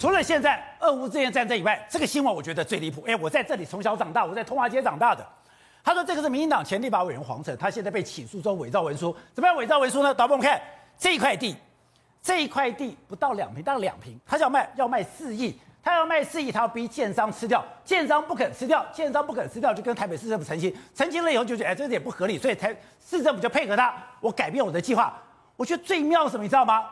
除了现在俄乌之间战争以外，这个新闻我觉得最离谱。哎，我在这里从小长大，我在通化街长大的。他说这个是民进党前立法委员黄澄，他现在被起诉中伪造文书。怎么样伪造文书呢？导播我们看这一块地，这一块地不到两坪，大概两坪，他要卖要卖四亿，他要卖四亿，他要逼建商吃掉，建商不肯吃掉，建商不肯吃掉，就跟台北市政府澄清，澄清了以后就觉得哎这点不合理，所以台市政府就配合他，我改变我的计划。我觉得最妙什么你知道吗？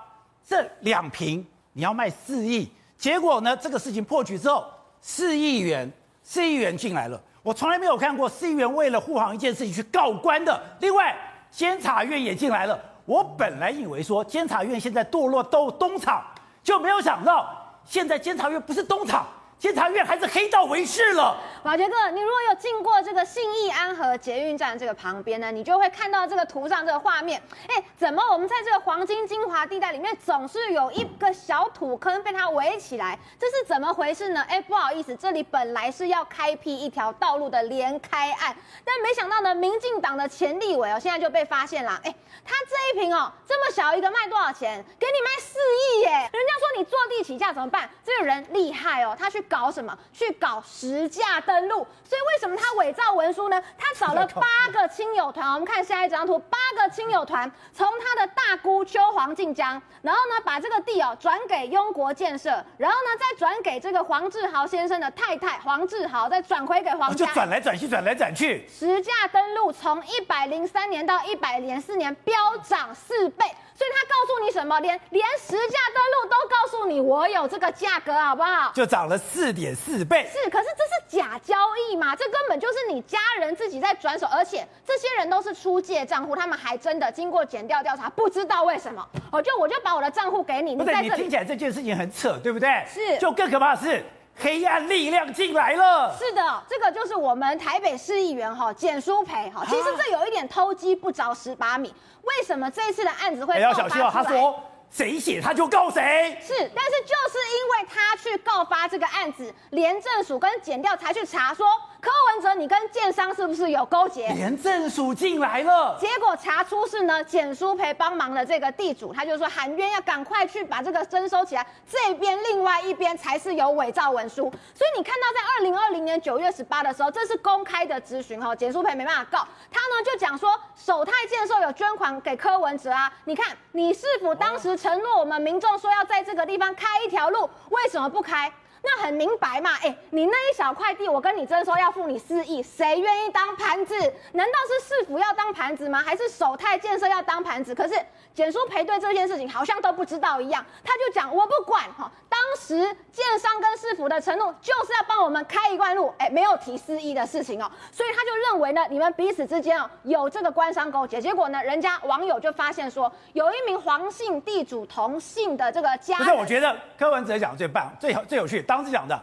这两坪你要卖四亿。结果呢？这个事情破局之后，四亿元，四亿元进来了。我从来没有看过四亿元为了护航一件事情去告官的。另外，监察院也进来了。我本来以为说监察院现在堕落到东厂，就没有想到现在监察院不是东厂。监察院还是黑道为事了。宝杰哥，你如果有经过这个信义安和捷运站这个旁边呢，你就会看到这个图上这个画面。哎，怎么我们在这个黄金精华地带里面总是有一个小土坑被它围起来？这是怎么回事呢？哎，不好意思，这里本来是要开辟一条道路的连开案，但没想到呢，民进党的前立委哦，现在就被发现了。哎，他这一瓶哦，这么小一个卖多少钱？给你卖四亿耶！人家说你坐地起价怎么办？这个人厉害哦，他去。搞什么？去搞实价登录，所以为什么他伪造文书呢？他找了八个亲友团，我们看下一张图，八个亲友团从他的大姑邱黄静江，然后呢把这个地哦转给雍国建设，然后呢再转给这个黄志豪先生的太太黄志豪，再转回给黄家，就转来转去，转来转去。实价登录从一百零三年到一百零四年飙涨四倍。所以他告诉你什么？连连实价登录都告诉你，我有这个价格，好不好？就涨了四点四倍。是，可是这是假交易嘛？这根本就是你家人自己在转手，而且这些人都是出借账户，他们还真的经过检调调查，不知道为什么，我就我就把我的账户给你。不是，你听起来这件事情很扯，对不对？是。就更可怕的是，黑暗力量进来了。是的，这个就是我们台北市议员哈简淑培哈，其实这有一点偷鸡不着蚀把米。为什么这一次的案子会？要小心哦，他说谁写他就告谁。是，但是就是因为他去告发这个案子，廉政署跟检调才去查说。柯文哲，你跟建商是不是有勾结？廉政署进来了，结果查出是呢，简书培帮忙的这个地主，他就说喊冤要赶快去把这个征收起来。这边另外一边才是有伪造文书，所以你看到在二零二零年九月十八的时候，这是公开的质询哈，简书培没办法告他呢，就讲说首泰建设有捐款给柯文哲啊，你看你是否当时承诺我们民众说要在这个地方开一条路，为什么不开？那很明白嘛，哎，你那一小块地，我跟你征收要付你四亿，谁愿意当盘子？难道是市府要当盘子吗？还是首泰建设要当盘子？可是简叔赔对这件事情好像都不知道一样，他就讲我不管哈。当时建商跟市府的承诺就是要帮我们开一段路，哎，没有提四亿的事情哦，所以他就认为呢，你们彼此之间哦有这个官商勾结。结果呢，人家网友就发现说，有一名黄姓地主同姓的这个家。不是，我觉得柯文哲讲的最棒，最好最有趣。当时讲的，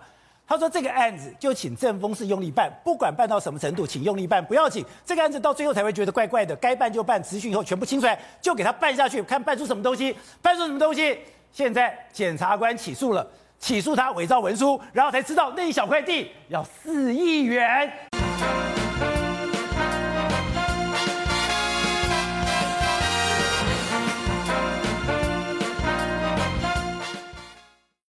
他说这个案子就请政风是用力办，不管办到什么程度，请用力办，不要紧。这个案子到最后才会觉得怪怪的，该办就办，质询以后全部清出来，就给他办下去，看办出什么东西，办出什么东西。现在检察官起诉了，起诉他伪造文书，然后才知道那一小块地要四亿元。